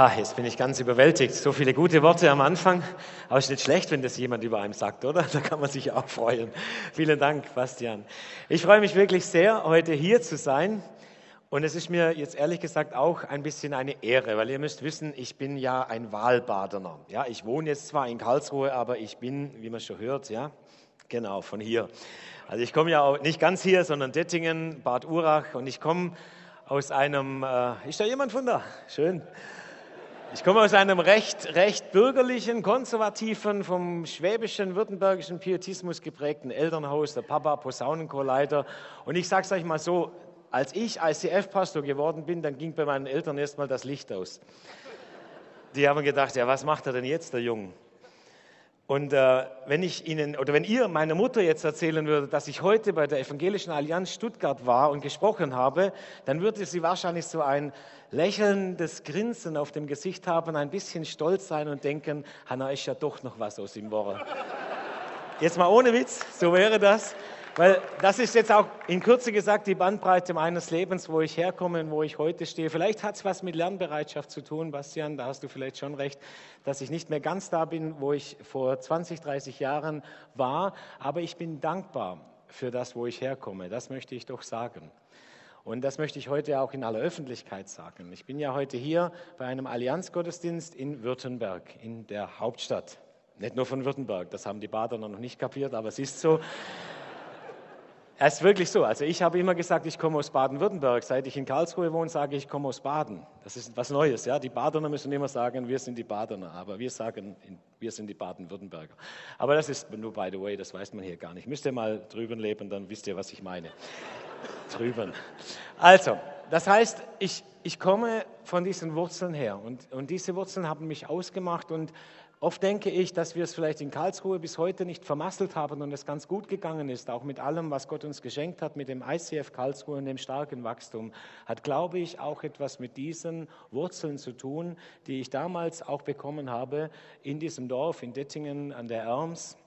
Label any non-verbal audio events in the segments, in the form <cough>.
Ha, jetzt bin ich ganz überwältigt. So viele gute Worte am Anfang. Aber es ist nicht schlecht, wenn das jemand über einem sagt, oder? Da kann man sich auch freuen. Vielen Dank, Bastian. Ich freue mich wirklich sehr, heute hier zu sein. Und es ist mir jetzt ehrlich gesagt auch ein bisschen eine Ehre, weil ihr müsst wissen, ich bin ja ein Wahlbadener. Ja, ich wohne jetzt zwar in Karlsruhe, aber ich bin, wie man schon hört, ja, genau, von hier. Also ich komme ja auch nicht ganz hier, sondern Dettingen, Bad Urach und ich komme aus einem, äh, ist da jemand von da? Schön. Ich komme aus einem recht, recht bürgerlichen, konservativen, vom schwäbischen, württembergischen Pietismus geprägten Elternhaus, der Papa Posaunenchorleiter. Und ich sage es euch mal so, als ich ICF-Pastor geworden bin, dann ging bei meinen Eltern erstmal das Licht aus. Die haben gedacht, ja, was macht er denn jetzt, der Junge? Und äh, wenn ich Ihnen oder wenn ihr meiner Mutter jetzt erzählen würdet, dass ich heute bei der Evangelischen Allianz Stuttgart war und gesprochen habe, dann würde sie wahrscheinlich so ein lächelndes Grinsen auf dem Gesicht haben, ein bisschen stolz sein und denken, Hanna ist ja doch noch was aus ihm Woche. Jetzt mal ohne Witz, so wäre das. Weil das ist jetzt auch in Kürze gesagt die Bandbreite meines Lebens, wo ich herkomme und wo ich heute stehe. Vielleicht hat es was mit Lernbereitschaft zu tun, Bastian, da hast du vielleicht schon recht, dass ich nicht mehr ganz da bin, wo ich vor 20, 30 Jahren war. Aber ich bin dankbar für das, wo ich herkomme. Das möchte ich doch sagen. Und das möchte ich heute auch in aller Öffentlichkeit sagen. Ich bin ja heute hier bei einem Allianzgottesdienst in Württemberg, in der Hauptstadt. Nicht nur von Württemberg, das haben die Badener noch nicht kapiert, aber es ist so. Es ist wirklich so. Also ich habe immer gesagt, ich komme aus Baden-Württemberg. Seit ich in Karlsruhe wohne, sage ich, ich komme aus Baden. Das ist was Neues. Ja? Die Badener müssen immer sagen, wir sind die Badener. Aber wir sagen, wir sind die Baden-Württemberger. Aber das ist nur by the way, das weiß man hier gar nicht. Müsst ihr mal drüben leben, dann wisst ihr, was ich meine. <laughs> drüben. Also, das heißt, ich, ich komme von diesen Wurzeln her. Und, und diese Wurzeln haben mich ausgemacht. Und Oft denke ich, dass wir es vielleicht in Karlsruhe bis heute nicht vermasselt haben und es ganz gut gegangen ist, auch mit allem, was Gott uns geschenkt hat, mit dem ICF Karlsruhe und dem starken Wachstum, hat, glaube ich, auch etwas mit diesen Wurzeln zu tun, die ich damals auch bekommen habe in diesem Dorf in Dettingen an der Erms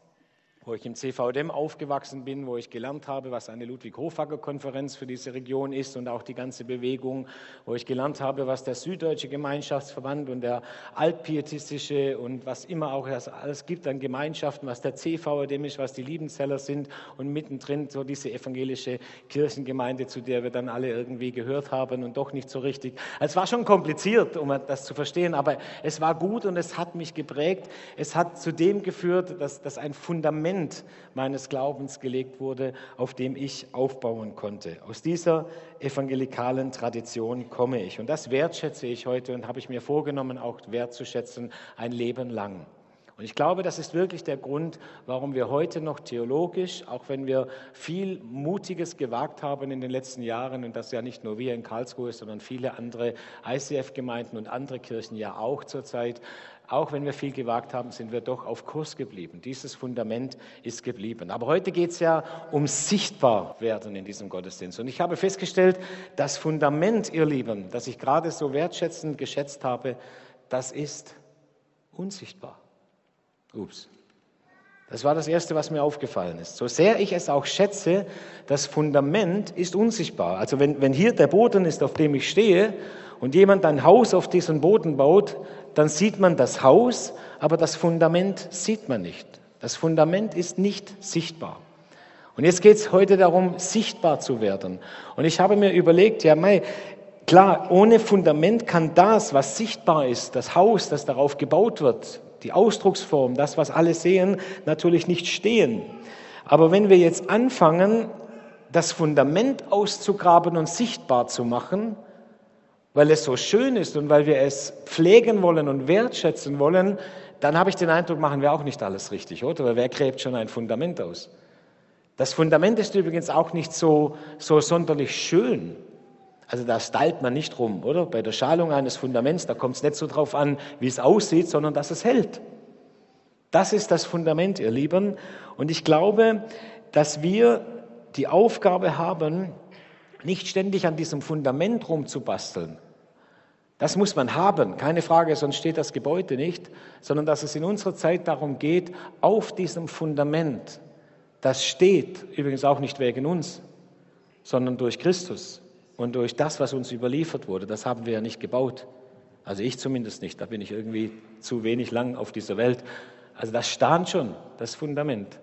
wo ich im CVDM aufgewachsen bin, wo ich gelernt habe, was eine Ludwig-Hofacker-Konferenz für diese Region ist und auch die ganze Bewegung, wo ich gelernt habe, was der Süddeutsche Gemeinschaftsverband und der Altpietistische und was immer auch es alles gibt an Gemeinschaften, was der CVDM ist, was die Liebenzeller sind und mittendrin so diese evangelische Kirchengemeinde, zu der wir dann alle irgendwie gehört haben und doch nicht so richtig. Es war schon kompliziert, um das zu verstehen, aber es war gut und es hat mich geprägt. Es hat zu dem geführt, dass, dass ein Fundament Fundament meines Glaubens gelegt wurde, auf dem ich aufbauen konnte. Aus dieser evangelikalen Tradition komme ich. Und das wertschätze ich heute und habe ich mir vorgenommen, auch wertzuschätzen, ein Leben lang. Und ich glaube, das ist wirklich der Grund, warum wir heute noch theologisch, auch wenn wir viel Mutiges gewagt haben in den letzten Jahren, und das ja nicht nur wir in Karlsruhe, sondern viele andere ICF-Gemeinden und andere Kirchen ja auch zurzeit, auch wenn wir viel gewagt haben, sind wir doch auf Kurs geblieben. Dieses Fundament ist geblieben. Aber heute geht es ja um Sichtbarwerden in diesem Gottesdienst. Und ich habe festgestellt, das Fundament, ihr Lieben, das ich gerade so wertschätzend geschätzt habe, das ist unsichtbar. Ups. Das war das Erste, was mir aufgefallen ist. So sehr ich es auch schätze, das Fundament ist unsichtbar. Also wenn, wenn hier der Boden ist, auf dem ich stehe, und jemand ein Haus auf diesen Boden baut, dann sieht man das Haus, aber das Fundament sieht man nicht. Das Fundament ist nicht sichtbar. Und jetzt geht es heute darum, sichtbar zu werden. Und ich habe mir überlegt, ja, mei, klar, ohne Fundament kann das, was sichtbar ist, das Haus, das darauf gebaut wird, die Ausdrucksform, das, was alle sehen, natürlich nicht stehen. Aber wenn wir jetzt anfangen, das Fundament auszugraben und sichtbar zu machen, weil es so schön ist und weil wir es pflegen wollen und wertschätzen wollen, dann habe ich den Eindruck, machen wir auch nicht alles richtig, oder? Weil wer gräbt schon ein Fundament aus? Das Fundament ist übrigens auch nicht so, so sonderlich schön. Also da stylt man nicht rum, oder? Bei der Schalung eines Fundaments, da kommt es nicht so drauf an, wie es aussieht, sondern dass es hält. Das ist das Fundament, ihr Lieben. Und ich glaube, dass wir die Aufgabe haben, nicht ständig an diesem Fundament rumzubasteln. Das muss man haben, keine Frage, sonst steht das Gebäude nicht, sondern dass es in unserer Zeit darum geht, auf diesem Fundament, das steht übrigens auch nicht wegen uns, sondern durch Christus und durch das, was uns überliefert wurde. Das haben wir ja nicht gebaut. Also ich zumindest nicht, da bin ich irgendwie zu wenig lang auf dieser Welt. Also das stand schon, das Fundament.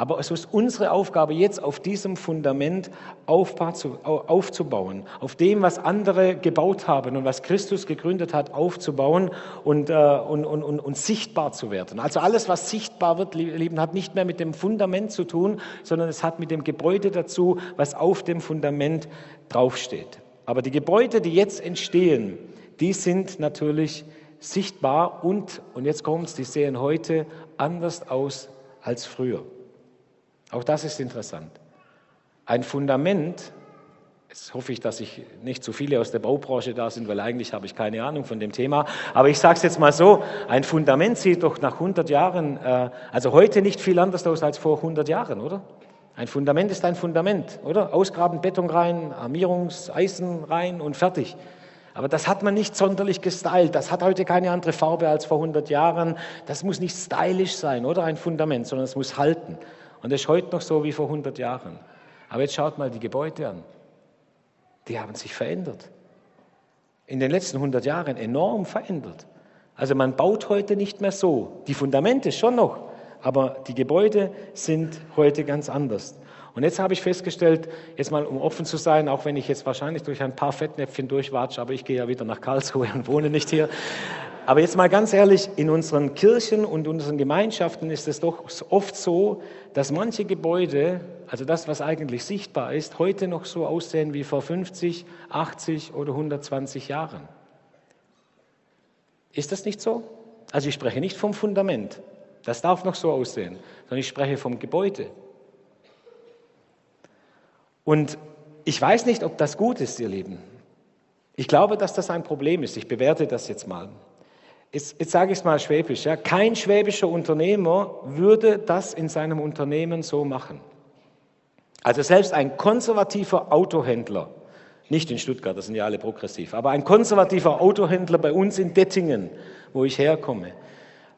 Aber es ist unsere Aufgabe, jetzt auf diesem Fundament aufzubauen, auf dem, was andere gebaut haben und was Christus gegründet hat, aufzubauen und, äh, und, und, und, und sichtbar zu werden. Also alles, was sichtbar wird, Lieben, hat nicht mehr mit dem Fundament zu tun, sondern es hat mit dem Gebäude dazu, was auf dem Fundament draufsteht. Aber die Gebäude, die jetzt entstehen, die sind natürlich sichtbar und, und jetzt kommt es, die sehen heute anders aus als früher. Auch das ist interessant. Ein Fundament, jetzt hoffe ich, dass ich nicht zu viele aus der Baubranche da sind, weil eigentlich habe ich keine Ahnung von dem Thema. Aber ich sage es jetzt mal so, ein Fundament sieht doch nach 100 Jahren, äh, also heute nicht viel anders aus als vor 100 Jahren, oder? Ein Fundament ist ein Fundament, oder? Ausgraben, Beton rein, Armierungseisen rein und fertig. Aber das hat man nicht sonderlich gestylt. Das hat heute keine andere Farbe als vor 100 Jahren. Das muss nicht stylisch sein, oder? Ein Fundament, sondern es muss halten. Und das ist heute noch so wie vor 100 Jahren. Aber jetzt schaut mal die Gebäude an. Die haben sich verändert. In den letzten 100 Jahren enorm verändert. Also man baut heute nicht mehr so. Die Fundamente schon noch, aber die Gebäude sind heute ganz anders. Und jetzt habe ich festgestellt, jetzt mal um offen zu sein, auch wenn ich jetzt wahrscheinlich durch ein paar Fettnäpfchen durchwatsche, aber ich gehe ja wieder nach Karlsruhe und wohne nicht hier. Aber jetzt mal ganz ehrlich, in unseren Kirchen und unseren Gemeinschaften ist es doch oft so, dass manche Gebäude, also das, was eigentlich sichtbar ist, heute noch so aussehen wie vor 50, 80 oder 120 Jahren. Ist das nicht so? Also ich spreche nicht vom Fundament, das darf noch so aussehen, sondern ich spreche vom Gebäude. Und ich weiß nicht, ob das gut ist, ihr Lieben. Ich glaube, dass das ein Problem ist. Ich bewerte das jetzt mal. Jetzt, jetzt sage ich es mal schwäbisch. Ja. Kein schwäbischer Unternehmer würde das in seinem Unternehmen so machen. Also selbst ein konservativer Autohändler, nicht in Stuttgart, das sind ja alle progressiv, aber ein konservativer Autohändler bei uns in Dettingen, wo ich herkomme,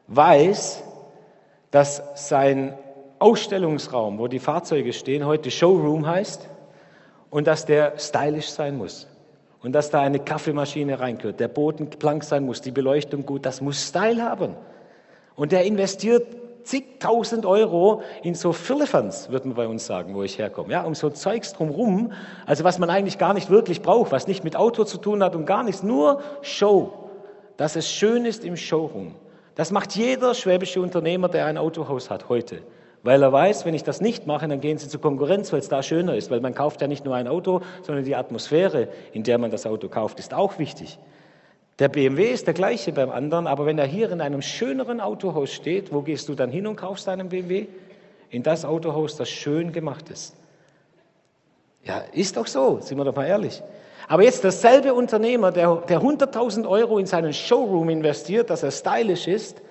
weiß, dass sein Ausstellungsraum, wo die Fahrzeuge stehen, heute Showroom heißt und dass der stylisch sein muss und dass da eine Kaffeemaschine reingehört, der Boden blank sein muss, die Beleuchtung gut, das muss Style haben. Und der investiert zigtausend Euro in so Firlefanz, würden wir bei uns sagen, wo ich herkomme. Ja, um so Zeugs drumherum, also was man eigentlich gar nicht wirklich braucht, was nicht mit Auto zu tun hat und gar nichts, nur Show. Dass es schön ist im Showroom. Das macht jeder schwäbische Unternehmer, der ein Autohaus hat heute. Weil er weiß, wenn ich das nicht mache, dann gehen sie zur Konkurrenz, weil es da schöner ist. Weil man kauft ja nicht nur ein Auto, sondern die Atmosphäre, in der man das Auto kauft, ist auch wichtig. Der BMW ist der gleiche beim anderen, aber wenn er hier in einem schöneren Autohaus steht, wo gehst du dann hin und kaufst einen BMW? In das Autohaus, das schön gemacht ist. Ja, ist doch so, sind wir doch mal ehrlich. Aber jetzt derselbe Unternehmer, der, der 100.000 Euro in seinen Showroom investiert, dass er stylisch ist,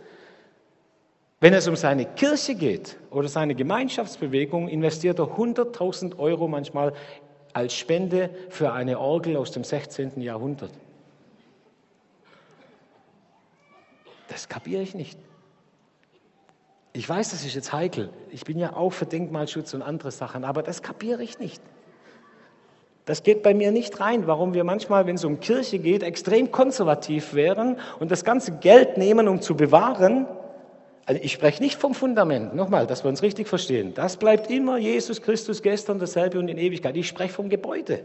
wenn es um seine Kirche geht oder seine Gemeinschaftsbewegung, investiert er 100.000 Euro manchmal als Spende für eine Orgel aus dem 16. Jahrhundert. Das kapiere ich nicht. Ich weiß, das ist jetzt heikel. Ich bin ja auch für Denkmalschutz und andere Sachen, aber das kapiere ich nicht. Das geht bei mir nicht rein, warum wir manchmal, wenn es um Kirche geht, extrem konservativ wären und das ganze Geld nehmen, um zu bewahren also ich spreche nicht vom Fundament, nochmal, dass wir uns richtig verstehen. Das bleibt immer Jesus Christus gestern dasselbe und in Ewigkeit. Ich spreche vom Gebäude.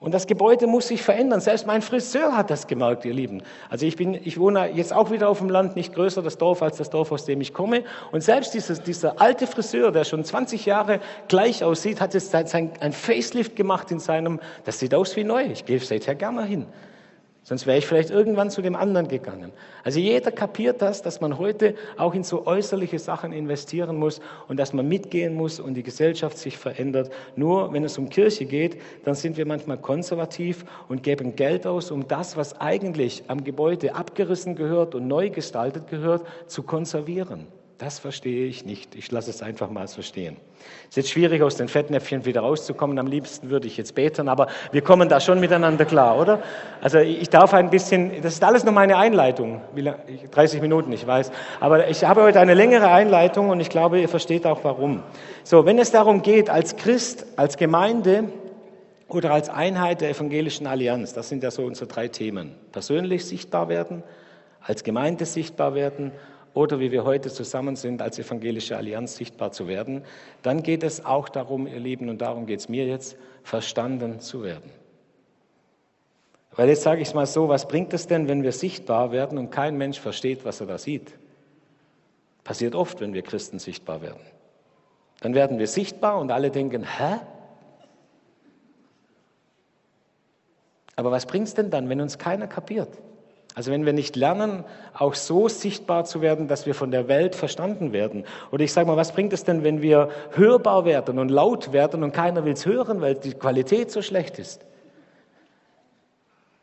Und das Gebäude muss sich verändern. Selbst mein Friseur hat das gemerkt, ihr Lieben. Also ich, bin, ich wohne jetzt auch wieder auf dem Land, nicht größer das Dorf als das Dorf, aus dem ich komme. Und selbst dieses, dieser alte Friseur, der schon 20 Jahre gleich aussieht, hat jetzt ein Facelift gemacht in seinem, das sieht aus wie neu. Ich gehe seither gerne hin. Sonst wäre ich vielleicht irgendwann zu dem anderen gegangen. Also jeder kapiert das, dass man heute auch in so äußerliche Sachen investieren muss und dass man mitgehen muss und die Gesellschaft sich verändert. Nur wenn es um Kirche geht, dann sind wir manchmal konservativ und geben Geld aus, um das, was eigentlich am Gebäude abgerissen gehört und neu gestaltet gehört, zu konservieren. Das verstehe ich nicht. Ich lasse es einfach mal so stehen. Es ist jetzt schwierig, aus den Fettnäpfchen wieder rauszukommen. Am liebsten würde ich jetzt beten, aber wir kommen da schon miteinander klar, oder? Also ich darf ein bisschen, das ist alles nur meine Einleitung. 30 Minuten, ich weiß. Aber ich habe heute eine längere Einleitung und ich glaube, ihr versteht auch warum. So, wenn es darum geht, als Christ, als Gemeinde, oder als Einheit der evangelischen Allianz. Das sind ja so unsere drei Themen. Persönlich sichtbar werden, als Gemeinde sichtbar werden oder wie wir heute zusammen sind, als evangelische Allianz sichtbar zu werden. Dann geht es auch darum, ihr Lieben, und darum geht es mir jetzt, verstanden zu werden. Weil jetzt sage ich es mal so, was bringt es denn, wenn wir sichtbar werden und kein Mensch versteht, was er da sieht? Passiert oft, wenn wir Christen sichtbar werden. Dann werden wir sichtbar und alle denken, hä? Aber was bringt es denn dann, wenn uns keiner kapiert? Also wenn wir nicht lernen, auch so sichtbar zu werden, dass wir von der Welt verstanden werden. Oder ich sage mal, was bringt es denn, wenn wir hörbar werden und laut werden und keiner will es hören, weil die Qualität so schlecht ist?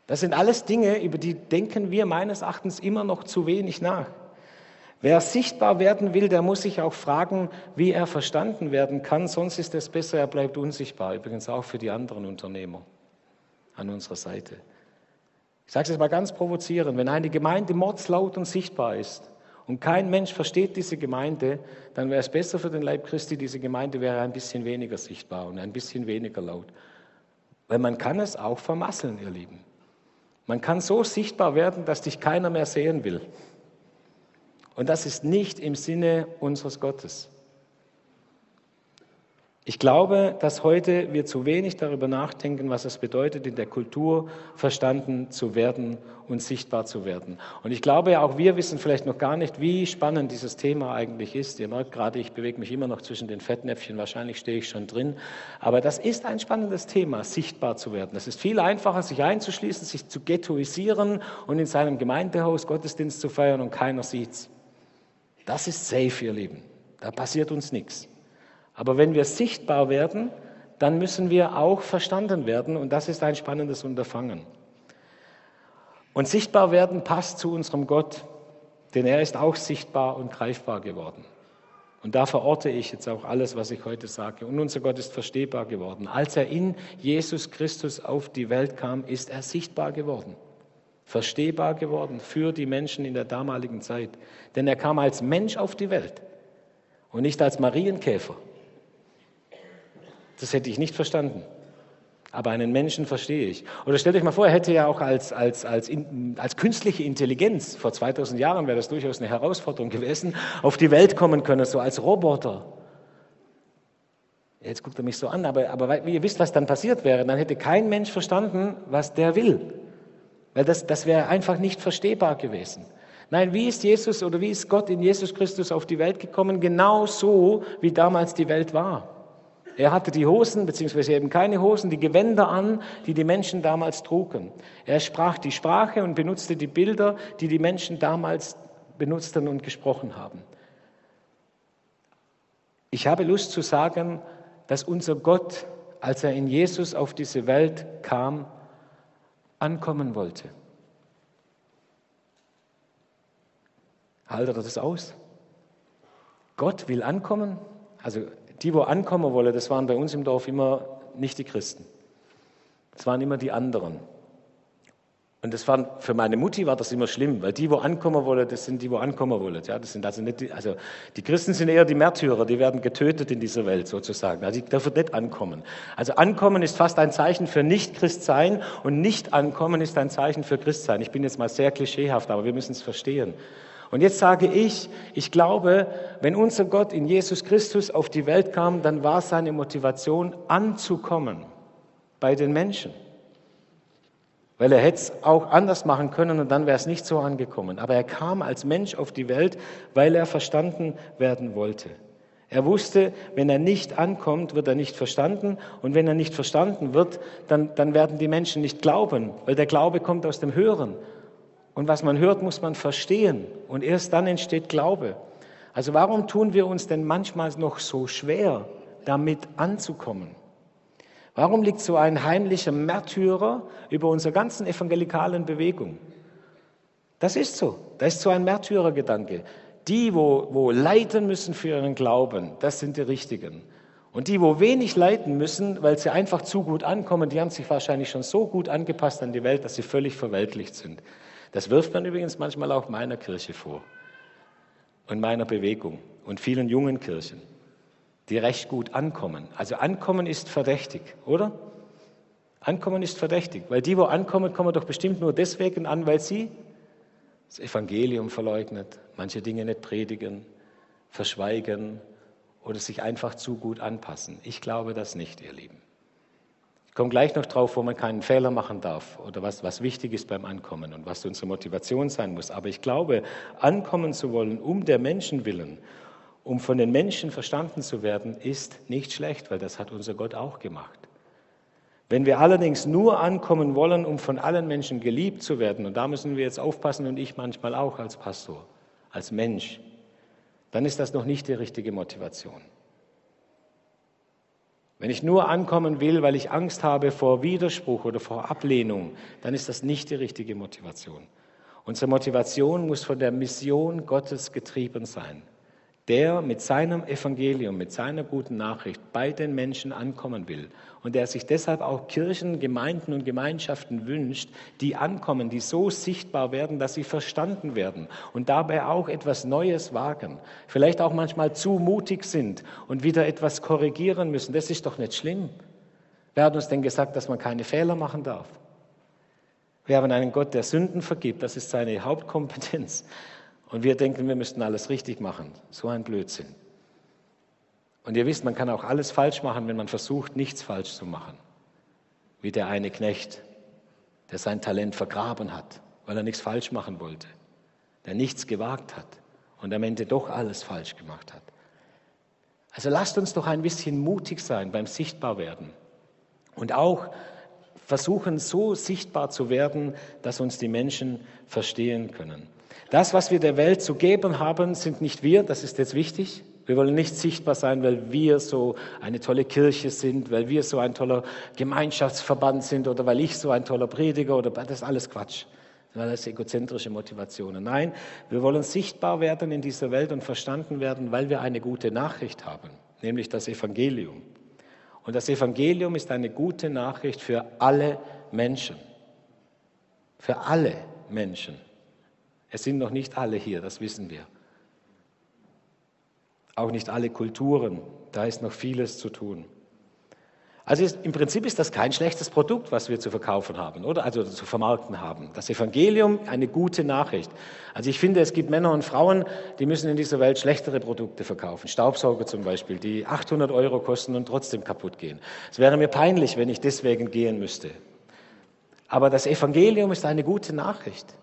Das sind alles Dinge, über die denken wir meines Erachtens immer noch zu wenig nach. Wer sichtbar werden will, der muss sich auch fragen, wie er verstanden werden kann, sonst ist es besser, er bleibt unsichtbar. Übrigens auch für die anderen Unternehmer an unserer Seite. Ich sage es jetzt mal ganz provozierend, wenn eine Gemeinde mordslaut und sichtbar ist und kein Mensch versteht diese Gemeinde, dann wäre es besser für den Leib Christi, diese Gemeinde wäre ein bisschen weniger sichtbar und ein bisschen weniger laut. Weil man kann es auch vermasseln, ihr Lieben. Man kann so sichtbar werden, dass dich keiner mehr sehen will. Und das ist nicht im Sinne unseres Gottes. Ich glaube, dass heute wir zu wenig darüber nachdenken, was es bedeutet, in der Kultur verstanden zu werden und sichtbar zu werden. Und ich glaube, auch wir wissen vielleicht noch gar nicht, wie spannend dieses Thema eigentlich ist. Ihr merkt gerade, ich bewege mich immer noch zwischen den Fettnäpfchen, wahrscheinlich stehe ich schon drin. Aber das ist ein spannendes Thema, sichtbar zu werden. Es ist viel einfacher, sich einzuschließen, sich zu ghettoisieren und in seinem Gemeindehaus Gottesdienst zu feiern und keiner sieht's. Das ist safe, ihr Lieben. Da passiert uns nichts. Aber wenn wir sichtbar werden, dann müssen wir auch verstanden werden und das ist ein spannendes Unterfangen. Und sichtbar werden passt zu unserem Gott, denn er ist auch sichtbar und greifbar geworden. Und da verorte ich jetzt auch alles, was ich heute sage. Und unser Gott ist verstehbar geworden. Als er in Jesus Christus auf die Welt kam, ist er sichtbar geworden. Verstehbar geworden für die Menschen in der damaligen Zeit. Denn er kam als Mensch auf die Welt und nicht als Marienkäfer. Das hätte ich nicht verstanden. Aber einen Menschen verstehe ich. Oder stellt euch mal vor, er hätte ja auch als, als, als, als künstliche Intelligenz, vor 2000 Jahren wäre das durchaus eine Herausforderung gewesen, auf die Welt kommen können, so als Roboter. Jetzt guckt er mich so an, aber, aber ihr wisst, was dann passiert wäre, dann hätte kein Mensch verstanden, was der will. Weil das, das wäre einfach nicht verstehbar gewesen. Nein, wie ist Jesus oder wie ist Gott in Jesus Christus auf die Welt gekommen? Genau so, wie damals die Welt war. Er hatte die Hosen, beziehungsweise eben keine Hosen, die Gewänder an, die die Menschen damals trugen. Er sprach die Sprache und benutzte die Bilder, die die Menschen damals benutzten und gesprochen haben. Ich habe Lust zu sagen, dass unser Gott, als er in Jesus auf diese Welt kam, ankommen wollte. Haltet er das aus? Gott will ankommen? Also die, wo ankommen wollen, das waren bei uns im Dorf immer nicht die Christen. Das waren immer die anderen. Und das waren, für meine Mutti war das immer schlimm, weil die, wo ankommen wollen, das sind die, wo ankommen wollen. Ja, das sind also nicht die, also die Christen sind eher die Märtyrer, die werden getötet in dieser Welt sozusagen. Also die dürfen nicht ankommen. Also ankommen ist fast ein Zeichen für Nicht-Christsein und nicht ankommen ist ein Zeichen für Christsein. Ich bin jetzt mal sehr klischeehaft, aber wir müssen es verstehen. Und jetzt sage ich, ich glaube, wenn unser Gott in Jesus Christus auf die Welt kam, dann war seine Motivation anzukommen bei den Menschen. Weil er hätte es auch anders machen können und dann wäre es nicht so angekommen. Aber er kam als Mensch auf die Welt, weil er verstanden werden wollte. Er wusste, wenn er nicht ankommt, wird er nicht verstanden. Und wenn er nicht verstanden wird, dann, dann werden die Menschen nicht glauben, weil der Glaube kommt aus dem Hören. Und was man hört, muss man verstehen. Und erst dann entsteht Glaube. Also warum tun wir uns denn manchmal noch so schwer, damit anzukommen? Warum liegt so ein heimlicher Märtyrer über unserer ganzen evangelikalen Bewegung? Das ist so. Das ist so ein Märtyrergedanke. Die, wo, wo leiden müssen für ihren Glauben, das sind die Richtigen. Und die, wo wenig leiden müssen, weil sie einfach zu gut ankommen, die haben sich wahrscheinlich schon so gut angepasst an die Welt, dass sie völlig verweltlicht sind. Das wirft man übrigens manchmal auch meiner Kirche vor und meiner Bewegung und vielen jungen Kirchen, die recht gut ankommen. Also ankommen ist verdächtig, oder? Ankommen ist verdächtig, weil die, wo ankommen, kommen doch bestimmt nur deswegen an, weil sie das Evangelium verleugnet, manche Dinge nicht predigen, verschweigen oder sich einfach zu gut anpassen. Ich glaube das nicht, ihr Lieben. Ich komme gleich noch drauf, wo man keinen Fehler machen darf oder was, was wichtig ist beim Ankommen und was unsere Motivation sein muss. Aber ich glaube, ankommen zu wollen, um der Menschen willen, um von den Menschen verstanden zu werden, ist nicht schlecht, weil das hat unser Gott auch gemacht. Wenn wir allerdings nur ankommen wollen, um von allen Menschen geliebt zu werden, und da müssen wir jetzt aufpassen und ich manchmal auch als Pastor, als Mensch, dann ist das noch nicht die richtige Motivation. Wenn ich nur ankommen will, weil ich Angst habe vor Widerspruch oder vor Ablehnung, dann ist das nicht die richtige Motivation. Unsere Motivation muss von der Mission Gottes getrieben sein der mit seinem Evangelium, mit seiner guten Nachricht bei den Menschen ankommen will und der sich deshalb auch Kirchen, Gemeinden und Gemeinschaften wünscht, die ankommen, die so sichtbar werden, dass sie verstanden werden und dabei auch etwas Neues wagen, vielleicht auch manchmal zu mutig sind und wieder etwas korrigieren müssen. Das ist doch nicht schlimm. Wer hat uns denn gesagt, dass man keine Fehler machen darf? Wir haben einen Gott, der Sünden vergibt, das ist seine Hauptkompetenz. Und wir denken, wir müssten alles richtig machen. So ein Blödsinn. Und ihr wisst, man kann auch alles falsch machen, wenn man versucht, nichts falsch zu machen. Wie der eine Knecht, der sein Talent vergraben hat, weil er nichts falsch machen wollte, der nichts gewagt hat und am Ende doch alles falsch gemacht hat. Also lasst uns doch ein bisschen mutig sein beim Sichtbarwerden und auch versuchen, so sichtbar zu werden, dass uns die Menschen verstehen können. Das, was wir der Welt zu geben haben, sind nicht wir, das ist jetzt wichtig. Wir wollen nicht sichtbar sein, weil wir so eine tolle Kirche sind, weil wir so ein toller Gemeinschaftsverband sind oder weil ich so ein toller Prediger oder das ist alles Quatsch. Das sind alles egozentrische Motivationen. Nein, wir wollen sichtbar werden in dieser Welt und verstanden werden, weil wir eine gute Nachricht haben, nämlich das Evangelium. Und das Evangelium ist eine gute Nachricht für alle Menschen. Für alle Menschen. Es sind noch nicht alle hier, das wissen wir. Auch nicht alle Kulturen, da ist noch vieles zu tun. Also ist, im Prinzip ist das kein schlechtes Produkt, was wir zu verkaufen haben, oder? Also zu vermarkten haben. Das Evangelium, eine gute Nachricht. Also ich finde, es gibt Männer und Frauen, die müssen in dieser Welt schlechtere Produkte verkaufen. Staubsauger zum Beispiel, die 800 Euro kosten und trotzdem kaputt gehen. Es wäre mir peinlich, wenn ich deswegen gehen müsste. Aber das Evangelium ist eine gute Nachricht.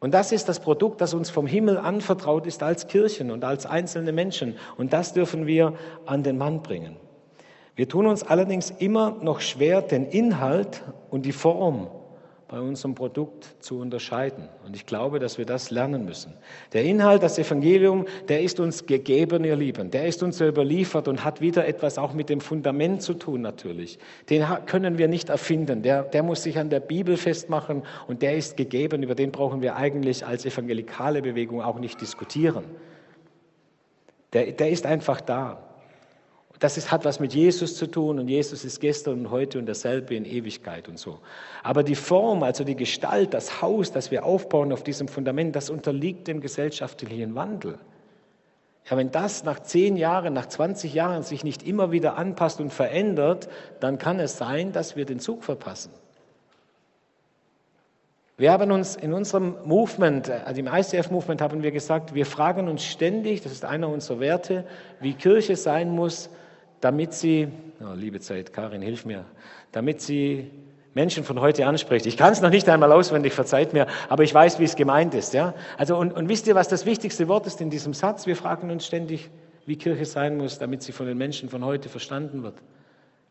Und das ist das Produkt, das uns vom Himmel anvertraut ist als Kirchen und als einzelne Menschen. Und das dürfen wir an den Mann bringen. Wir tun uns allerdings immer noch schwer, den Inhalt und die Form bei unserem Produkt zu unterscheiden. Und ich glaube, dass wir das lernen müssen. Der Inhalt, das Evangelium, der ist uns gegeben, ihr Lieben. Der ist uns überliefert und hat wieder etwas auch mit dem Fundament zu tun natürlich. Den können wir nicht erfinden. Der, der muss sich an der Bibel festmachen und der ist gegeben. Über den brauchen wir eigentlich als evangelikale Bewegung auch nicht diskutieren. Der, der ist einfach da das ist, hat was mit Jesus zu tun und Jesus ist gestern und heute und dasselbe in Ewigkeit und so. Aber die Form, also die Gestalt, das Haus, das wir aufbauen auf diesem Fundament, das unterliegt dem gesellschaftlichen Wandel. Ja, wenn das nach zehn Jahren, nach 20 Jahren sich nicht immer wieder anpasst und verändert, dann kann es sein, dass wir den Zug verpassen. Wir haben uns in unserem Movement, also im ICF-Movement haben wir gesagt, wir fragen uns ständig, das ist einer unserer Werte, wie Kirche sein muss, damit sie, oh, liebe Zeit, Karin, hilf mir, damit sie Menschen von heute anspricht. Ich kann es noch nicht einmal auswendig, verzeiht mir, aber ich weiß, wie es gemeint ist. Ja? Also, und, und wisst ihr, was das wichtigste Wort ist in diesem Satz? Wir fragen uns ständig, wie Kirche sein muss, damit sie von den Menschen von heute verstanden wird.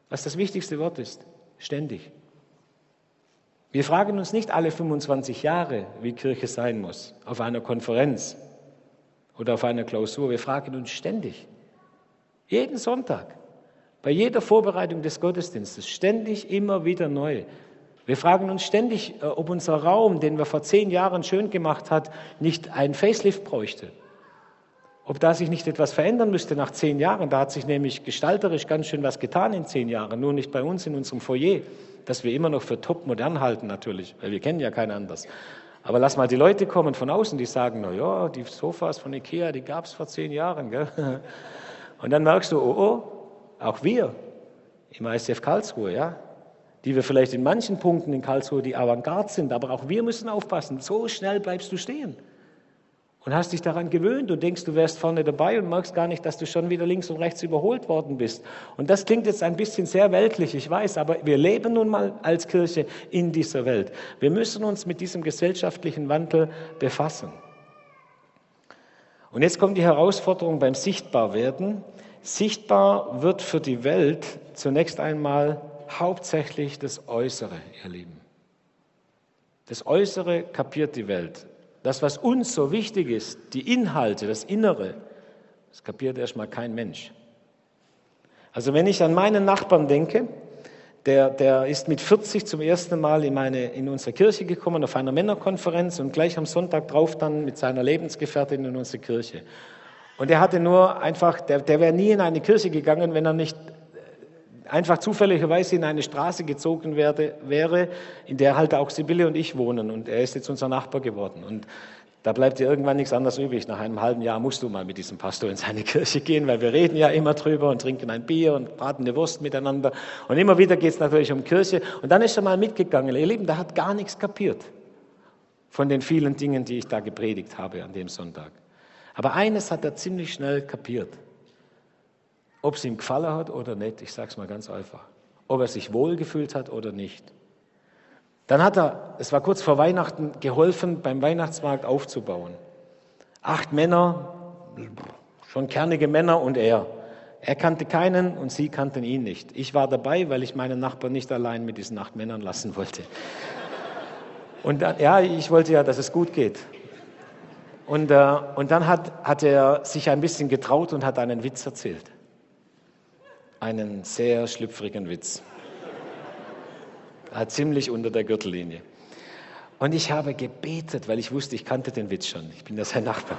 Was das wichtigste Wort ist, ständig. Wir fragen uns nicht alle 25 Jahre, wie Kirche sein muss, auf einer Konferenz oder auf einer Klausur. Wir fragen uns ständig, jeden Sonntag. Bei jeder Vorbereitung des Gottesdienstes. Ständig immer wieder neu. Wir fragen uns ständig, äh, ob unser Raum, den wir vor zehn Jahren schön gemacht hat, nicht ein Facelift bräuchte. Ob da sich nicht etwas verändern müsste nach zehn Jahren. Da hat sich nämlich gestalterisch ganz schön was getan in zehn Jahren. Nur nicht bei uns in unserem Foyer, das wir immer noch für top modern halten natürlich, weil wir kennen ja kein anderes. Aber lass mal die Leute kommen von außen, die sagen, na ja, die Sofas von Ikea, die gab es vor zehn Jahren. Gell? <laughs> Und dann merkst du, oh, oh, auch wir im ICF Karlsruhe, ja, die wir vielleicht in manchen Punkten in Karlsruhe die Avantgarde sind, aber auch wir müssen aufpassen. So schnell bleibst du stehen und hast dich daran gewöhnt und denkst, du wärst vorne dabei und merkst gar nicht, dass du schon wieder links und rechts überholt worden bist. Und das klingt jetzt ein bisschen sehr weltlich, ich weiß, aber wir leben nun mal als Kirche in dieser Welt. Wir müssen uns mit diesem gesellschaftlichen Wandel befassen. Und jetzt kommt die Herausforderung beim Sichtbarwerden. Sichtbar wird für die Welt zunächst einmal hauptsächlich das Äußere, ihr Lieben. Das Äußere kapiert die Welt. Das, was uns so wichtig ist, die Inhalte, das Innere, das kapiert erstmal kein Mensch. Also wenn ich an meinen Nachbarn denke, der, der ist mit 40 zum ersten Mal in, meine, in unsere Kirche gekommen, auf einer Männerkonferenz und gleich am Sonntag drauf dann mit seiner Lebensgefährtin in unsere Kirche. Und er hatte nur einfach, der, der wäre nie in eine Kirche gegangen, wenn er nicht einfach zufälligerweise in eine Straße gezogen werde, wäre, in der halt auch Sibylle und ich wohnen. Und er ist jetzt unser Nachbar geworden. Und da bleibt dir irgendwann nichts anderes übrig. Nach einem halben Jahr musst du mal mit diesem Pastor in seine <laughs> Kirche gehen, weil wir reden ja immer drüber und trinken ein Bier und braten eine Wurst miteinander. Und immer wieder geht es natürlich um Kirche. Und dann ist er mal mitgegangen. Ihr Lieben, der hat gar nichts kapiert von den vielen Dingen, die ich da gepredigt habe an dem Sonntag. Aber eines hat er ziemlich schnell kapiert. Ob es ihm gefallen hat oder nicht, ich sage es mal ganz einfach. Ob er sich wohlgefühlt hat oder nicht. Dann hat er, es war kurz vor Weihnachten, geholfen, beim Weihnachtsmarkt aufzubauen. Acht Männer, schon kernige Männer und er. Er kannte keinen und sie kannten ihn nicht. Ich war dabei, weil ich meinen Nachbarn nicht allein mit diesen acht Männern lassen wollte. Und dann, ja, ich wollte ja, dass es gut geht. Und, äh, und dann hat, hat er sich ein bisschen getraut und hat einen Witz erzählt einen sehr schlüpfrigen Witz. Ziemlich unter der Gürtellinie. Und ich habe gebetet, weil ich wusste, ich kannte den Witz schon. Ich bin ja sein Nachbar.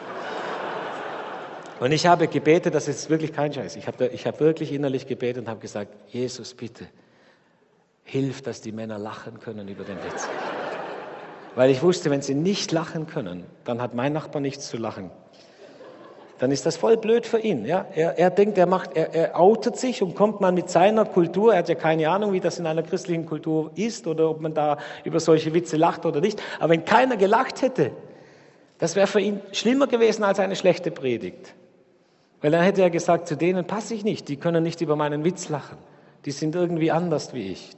Und ich habe gebetet, das ist wirklich kein Scheiß. Ich habe, ich habe wirklich innerlich gebetet und habe gesagt, Jesus, bitte, hilf, dass die Männer lachen können über den Witz. Weil ich wusste, wenn sie nicht lachen können, dann hat mein Nachbar nichts zu lachen dann ist das voll blöd für ihn. Ja? Er, er denkt, er, macht, er, er outet sich und kommt man mit seiner Kultur, er hat ja keine Ahnung, wie das in einer christlichen Kultur ist oder ob man da über solche Witze lacht oder nicht. Aber wenn keiner gelacht hätte, das wäre für ihn schlimmer gewesen als eine schlechte Predigt. Weil dann hätte er gesagt, zu denen passe ich nicht, die können nicht über meinen Witz lachen. Die sind irgendwie anders wie ich.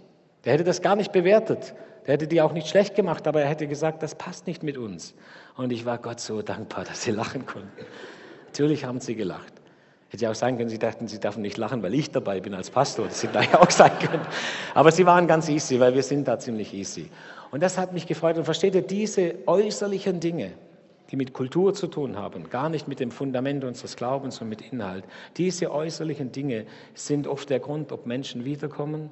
Der hätte das gar nicht bewertet. Der hätte die auch nicht schlecht gemacht, aber er hätte gesagt, das passt nicht mit uns. Und ich war Gott so dankbar, dass sie lachen konnten. Natürlich haben sie gelacht. Hätte ja auch sein können, sie dachten, sie dürfen nicht lachen, weil ich dabei bin als Pastor. Das hätte ja auch sein können. Aber sie waren ganz easy, weil wir sind da ziemlich easy. Und das hat mich gefreut. Und versteht ihr, diese äußerlichen Dinge, die mit Kultur zu tun haben, gar nicht mit dem Fundament unseres Glaubens und mit Inhalt, diese äußerlichen Dinge sind oft der Grund, ob Menschen wiederkommen,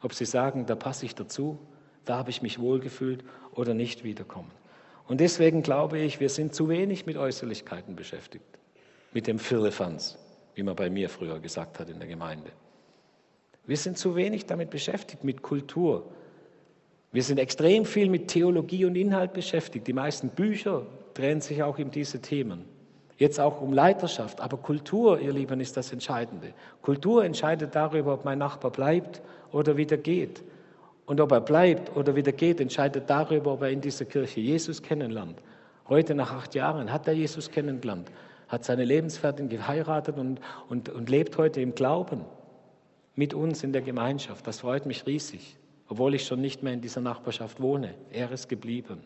ob sie sagen, da passe ich dazu, da habe ich mich wohlgefühlt oder nicht wiederkommen. Und deswegen glaube ich, wir sind zu wenig mit Äußerlichkeiten beschäftigt mit dem Firlefanz, wie man bei mir früher gesagt hat in der Gemeinde. Wir sind zu wenig damit beschäftigt, mit Kultur. Wir sind extrem viel mit Theologie und Inhalt beschäftigt. Die meisten Bücher drehen sich auch um diese Themen. Jetzt auch um Leiterschaft. Aber Kultur, ihr Lieben, ist das Entscheidende. Kultur entscheidet darüber, ob mein Nachbar bleibt oder wieder geht. Und ob er bleibt oder wieder geht, entscheidet darüber, ob er in dieser Kirche Jesus kennenlernt. Heute nach acht Jahren hat er Jesus kennengelernt hat seine Lebensfertin geheiratet und, und, und lebt heute im Glauben mit uns in der Gemeinschaft. Das freut mich riesig, obwohl ich schon nicht mehr in dieser Nachbarschaft wohne. Er ist geblieben.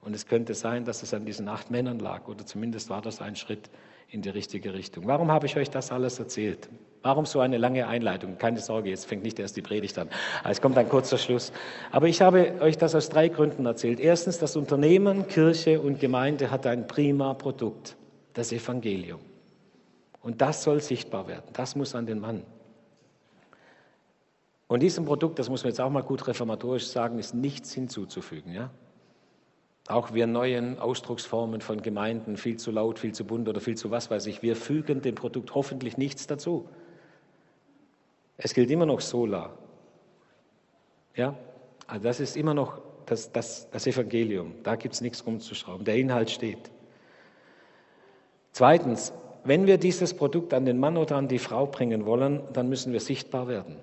Und es könnte sein, dass es an diesen acht Männern lag, oder zumindest war das ein Schritt in die richtige Richtung. Warum habe ich euch das alles erzählt? Warum so eine lange Einleitung? Keine Sorge, jetzt fängt nicht erst die Predigt an. Es kommt ein kurzer Schluss. Aber ich habe euch das aus drei Gründen erzählt. Erstens, das Unternehmen, Kirche und Gemeinde hat ein prima Produkt das Evangelium. Und das soll sichtbar werden. Das muss an den Mann. Und diesem Produkt, das muss man jetzt auch mal gut reformatorisch sagen, ist nichts hinzuzufügen. Ja? Auch wir neuen Ausdrucksformen von Gemeinden, viel zu laut, viel zu bunt oder viel zu was weiß ich, wir fügen dem Produkt hoffentlich nichts dazu. Es gilt immer noch Sola. Ja? Also das ist immer noch das, das, das Evangelium. Da gibt es nichts rumzuschrauben. Der Inhalt steht. Zweitens, wenn wir dieses Produkt an den Mann oder an die Frau bringen wollen, dann müssen wir sichtbar werden.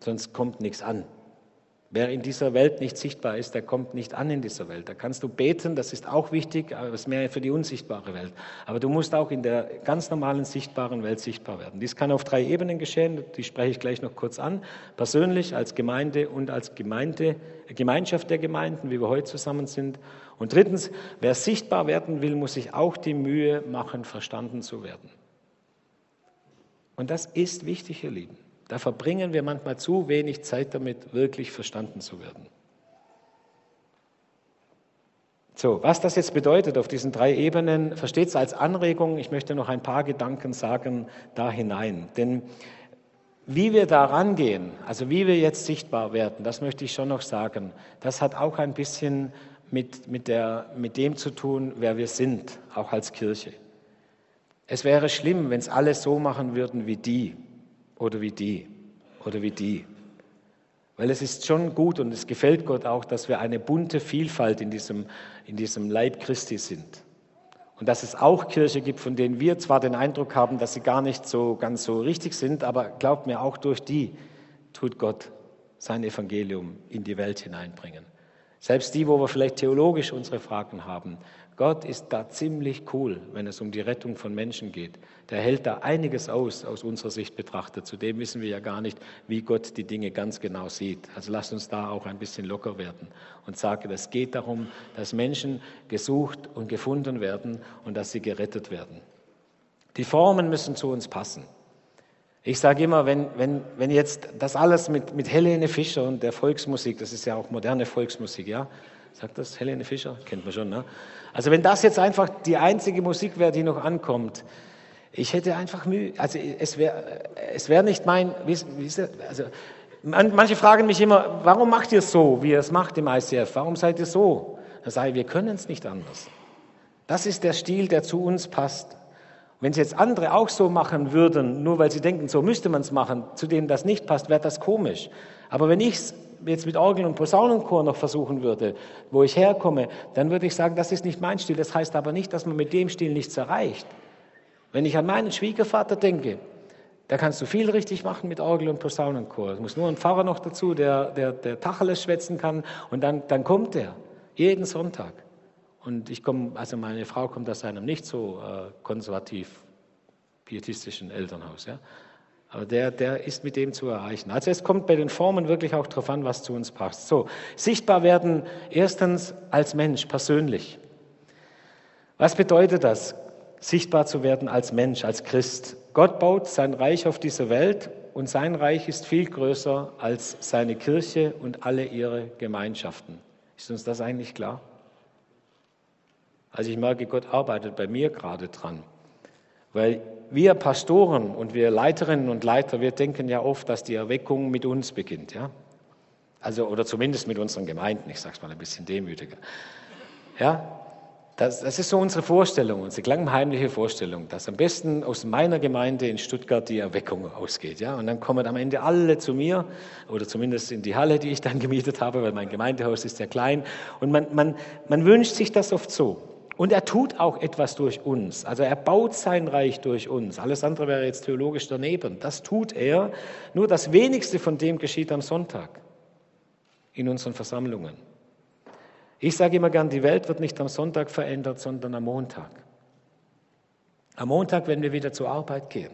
sonst kommt nichts an. Wer in dieser Welt nicht sichtbar ist, der kommt nicht an in dieser Welt. Da kannst du beten, das ist auch wichtig, aber es ist mehr für die unsichtbare Welt. Aber du musst auch in der ganz normalen sichtbaren Welt sichtbar werden. Dies kann auf drei Ebenen geschehen, die spreche ich gleich noch kurz an. Persönlich, als Gemeinde und als Gemeinde, Gemeinschaft der Gemeinden, wie wir heute zusammen sind. Und drittens, wer sichtbar werden will, muss sich auch die Mühe machen, verstanden zu werden. Und das ist wichtig, ihr Lieben. Da verbringen wir manchmal zu wenig Zeit damit, wirklich verstanden zu werden. So, was das jetzt bedeutet auf diesen drei Ebenen, versteht es als Anregung. Ich möchte noch ein paar Gedanken sagen da hinein. Denn wie wir da rangehen, also wie wir jetzt sichtbar werden, das möchte ich schon noch sagen, das hat auch ein bisschen mit, mit, der, mit dem zu tun, wer wir sind, auch als Kirche. Es wäre schlimm, wenn es alle so machen würden wie die oder wie die oder wie die. Weil es ist schon gut und es gefällt Gott auch, dass wir eine bunte Vielfalt in diesem, in diesem Leib Christi sind. Und dass es auch Kirche gibt, von denen wir zwar den Eindruck haben, dass sie gar nicht so ganz so richtig sind, aber glaubt mir, auch durch die tut Gott sein Evangelium in die Welt hineinbringen. Selbst die, wo wir vielleicht theologisch unsere Fragen haben, Gott ist da ziemlich cool, wenn es um die Rettung von Menschen geht. Der hält da einiges aus, aus unserer Sicht betrachtet. Zudem wissen wir ja gar nicht, wie Gott die Dinge ganz genau sieht. Also lasst uns da auch ein bisschen locker werden und sagen, es geht darum, dass Menschen gesucht und gefunden werden und dass sie gerettet werden. Die Formen müssen zu uns passen. Ich sage immer, wenn, wenn, wenn jetzt das alles mit, mit Helene Fischer und der Volksmusik, das ist ja auch moderne Volksmusik, ja, sagt das Helene Fischer? Kennt man schon, ne? Also wenn das jetzt einfach die einzige Musik wäre, die noch ankommt, ich hätte einfach Mühe, also es wäre es wär nicht mein, wie, wie also manche fragen mich immer, warum macht ihr es so, wie ihr es macht im ICF? Warum seid ihr so? Da sage ich, wir können es nicht anders. Das ist der Stil, der zu uns passt. Wenn es jetzt andere auch so machen würden, nur weil sie denken, so müsste man es machen, zu denen das nicht passt, wäre das komisch. Aber wenn ich es jetzt mit Orgel und Posaunenchor noch versuchen würde, wo ich herkomme, dann würde ich sagen, das ist nicht mein Stil. Das heißt aber nicht, dass man mit dem Stil nichts erreicht. Wenn ich an meinen Schwiegervater denke, da kannst du viel richtig machen mit Orgel und Posaunenchor. Es muss nur ein Pfarrer noch dazu, der, der, der Tacheles schwätzen kann und dann, dann kommt er. Jeden Sonntag. Und ich komme, also meine Frau kommt aus einem nicht so äh, konservativ pietistischen Elternhaus. Ja? Aber der, der ist mit dem zu erreichen. Also es kommt bei den Formen wirklich auch darauf an, was zu uns passt. So, sichtbar werden erstens als Mensch, persönlich. Was bedeutet das, sichtbar zu werden als Mensch, als Christ? Gott baut sein Reich auf dieser Welt und sein Reich ist viel größer als seine Kirche und alle ihre Gemeinschaften. Ist uns das eigentlich klar? Also ich merke, Gott arbeitet bei mir gerade dran, weil wir Pastoren und wir Leiterinnen und Leiter, wir denken ja oft, dass die Erweckung mit uns beginnt, ja? Also, oder zumindest mit unseren Gemeinden, ich sage es mal ein bisschen demütiger. Ja, das, das, ist so unsere Vorstellung, unsere klangheimliche Vorstellung, dass am besten aus meiner Gemeinde in Stuttgart die Erweckung ausgeht. Ja? Und dann kommen am Ende alle zu mir oder zumindest in die Halle, die ich dann gemietet habe, weil mein Gemeindehaus ist ja klein. Und man, man, man wünscht sich das oft so. Und er tut auch etwas durch uns. Also er baut sein Reich durch uns. Alles andere wäre jetzt theologisch daneben. Das tut er. Nur das wenigste von dem geschieht am Sonntag in unseren Versammlungen. Ich sage immer gern, die Welt wird nicht am Sonntag verändert, sondern am Montag. Am Montag, wenn wir wieder zur Arbeit gehen.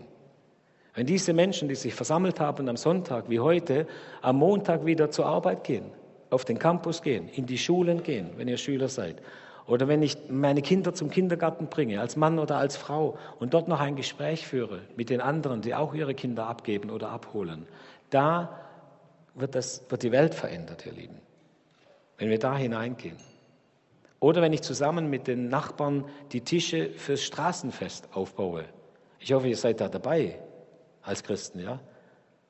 Wenn diese Menschen, die sich versammelt haben am Sonntag wie heute, am Montag wieder zur Arbeit gehen, auf den Campus gehen, in die Schulen gehen, wenn ihr Schüler seid, oder wenn ich meine Kinder zum Kindergarten bringe, als Mann oder als Frau, und dort noch ein Gespräch führe mit den anderen, die auch ihre Kinder abgeben oder abholen, da wird, das, wird die Welt verändert, ihr Lieben. Wenn wir da hineingehen. Oder wenn ich zusammen mit den Nachbarn die Tische fürs Straßenfest aufbaue. Ich hoffe, ihr seid da dabei als Christen, ja?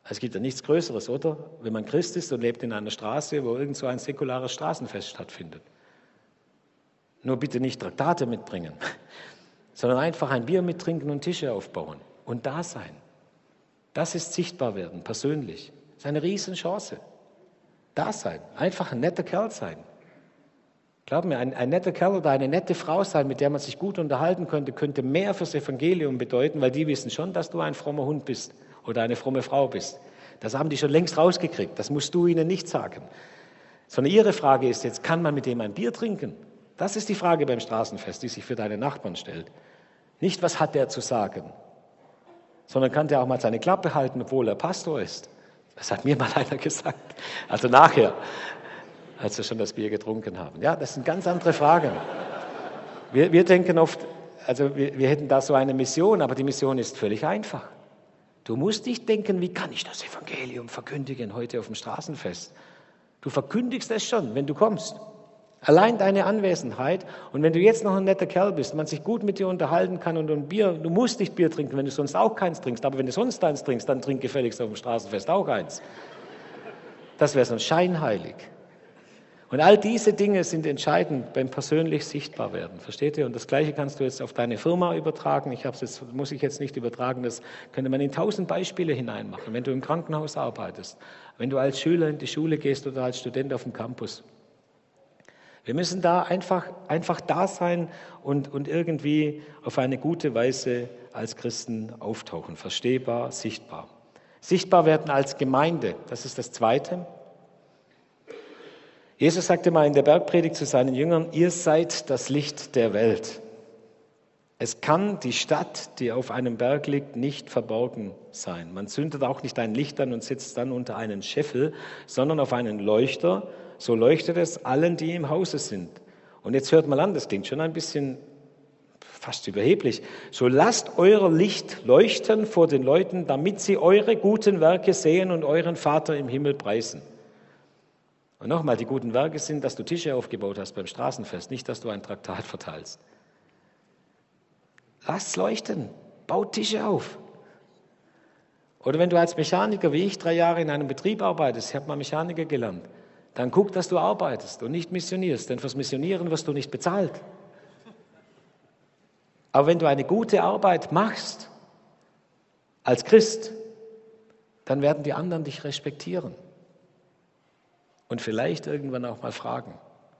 Es gibt ja nichts Größeres, oder? Wenn man Christ ist und lebt in einer Straße, wo irgend so ein säkulares Straßenfest stattfindet. Nur bitte nicht Traktate mitbringen, <laughs> sondern einfach ein Bier mittrinken und Tische aufbauen und da sein. Das ist sichtbar werden, persönlich. Das ist eine Riesenchance. Da sein, einfach ein netter Kerl sein. Glaub mir, ein, ein, netter Kerl oder eine nette Frau sein, mit der man sich gut unterhalten könnte, könnte mehr fürs Evangelium bedeuten, weil die wissen schon, dass du ein frommer Hund bist oder eine fromme Frau bist. Das haben die schon längst rausgekriegt. Das musst du ihnen nicht sagen. Sondern ihre Frage ist jetzt, kann man mit dem ein Bier trinken? Das ist die Frage beim Straßenfest, die sich für deine Nachbarn stellt. Nicht, was hat der zu sagen, sondern kann der auch mal seine Klappe halten, obwohl er Pastor ist. Das hat mir mal <laughs> einer gesagt. Also nachher, als wir schon das Bier getrunken haben. Ja, das sind ganz andere Fragen. Wir, wir denken oft, also wir, wir hätten da so eine Mission, aber die Mission ist völlig einfach. Du musst nicht denken, wie kann ich das Evangelium verkündigen heute auf dem Straßenfest? Du verkündigst es schon, wenn du kommst. Allein deine Anwesenheit. Und wenn du jetzt noch ein netter Kerl bist, man sich gut mit dir unterhalten kann und ein Bier, du musst nicht Bier trinken, wenn du sonst auch keins trinkst. Aber wenn du sonst eins trinkst, dann trink gefälligst auf dem Straßenfest auch eins. Das wäre sonst scheinheilig. Und all diese Dinge sind entscheidend beim persönlich sichtbar werden. Versteht ihr? Und das Gleiche kannst du jetzt auf deine Firma übertragen. Ich jetzt, muss ich jetzt nicht übertragen. Das könnte man in tausend Beispiele hineinmachen. Wenn du im Krankenhaus arbeitest, wenn du als Schüler in die Schule gehst oder als Student auf dem Campus. Wir müssen da einfach, einfach da sein und, und irgendwie auf eine gute Weise als Christen auftauchen. Verstehbar, sichtbar. Sichtbar werden als Gemeinde. Das ist das Zweite. Jesus sagte mal in der Bergpredigt zu seinen Jüngern, ihr seid das Licht der Welt. Es kann die Stadt, die auf einem Berg liegt, nicht verborgen sein. Man zündet auch nicht ein Licht an und sitzt dann unter einen Scheffel, sondern auf einen Leuchter. So leuchtet es allen, die im Hause sind. Und jetzt hört mal an, das klingt schon ein bisschen fast überheblich. So lasst euer Licht leuchten vor den Leuten, damit sie eure guten Werke sehen und euren Vater im Himmel preisen. Und nochmal, die guten Werke sind, dass du Tische aufgebaut hast beim Straßenfest, nicht, dass du ein Traktat verteilst. Lass leuchten, baut Tische auf. Oder wenn du als Mechaniker wie ich drei Jahre in einem Betrieb arbeitest, ich habe mal Mechaniker gelernt, dann guck, dass du arbeitest und nicht missionierst, denn fürs Missionieren wirst du nicht bezahlt. Aber wenn du eine gute Arbeit machst als Christ, dann werden die anderen dich respektieren und vielleicht irgendwann auch mal fragen.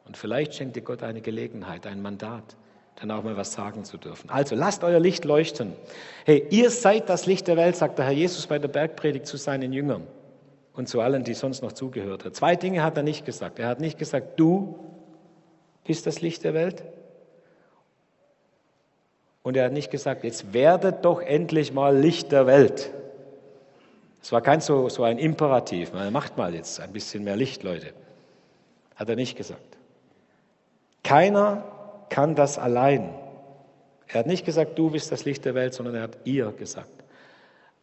Und vielleicht schenkt dir Gott eine Gelegenheit, ein Mandat, dann auch mal was sagen zu dürfen. Also lasst euer Licht leuchten. Hey, ihr seid das Licht der Welt, sagt der Herr Jesus bei der Bergpredigt zu seinen Jüngern und zu allen, die sonst noch zugehört haben. Zwei Dinge hat er nicht gesagt. Er hat nicht gesagt, du bist das Licht der Welt. Und er hat nicht gesagt, jetzt werdet doch endlich mal Licht der Welt. Es war kein so, so ein Imperativ, man macht mal jetzt ein bisschen mehr Licht, Leute. Hat er nicht gesagt. Keiner kann das allein. Er hat nicht gesagt, du bist das Licht der Welt, sondern er hat ihr gesagt.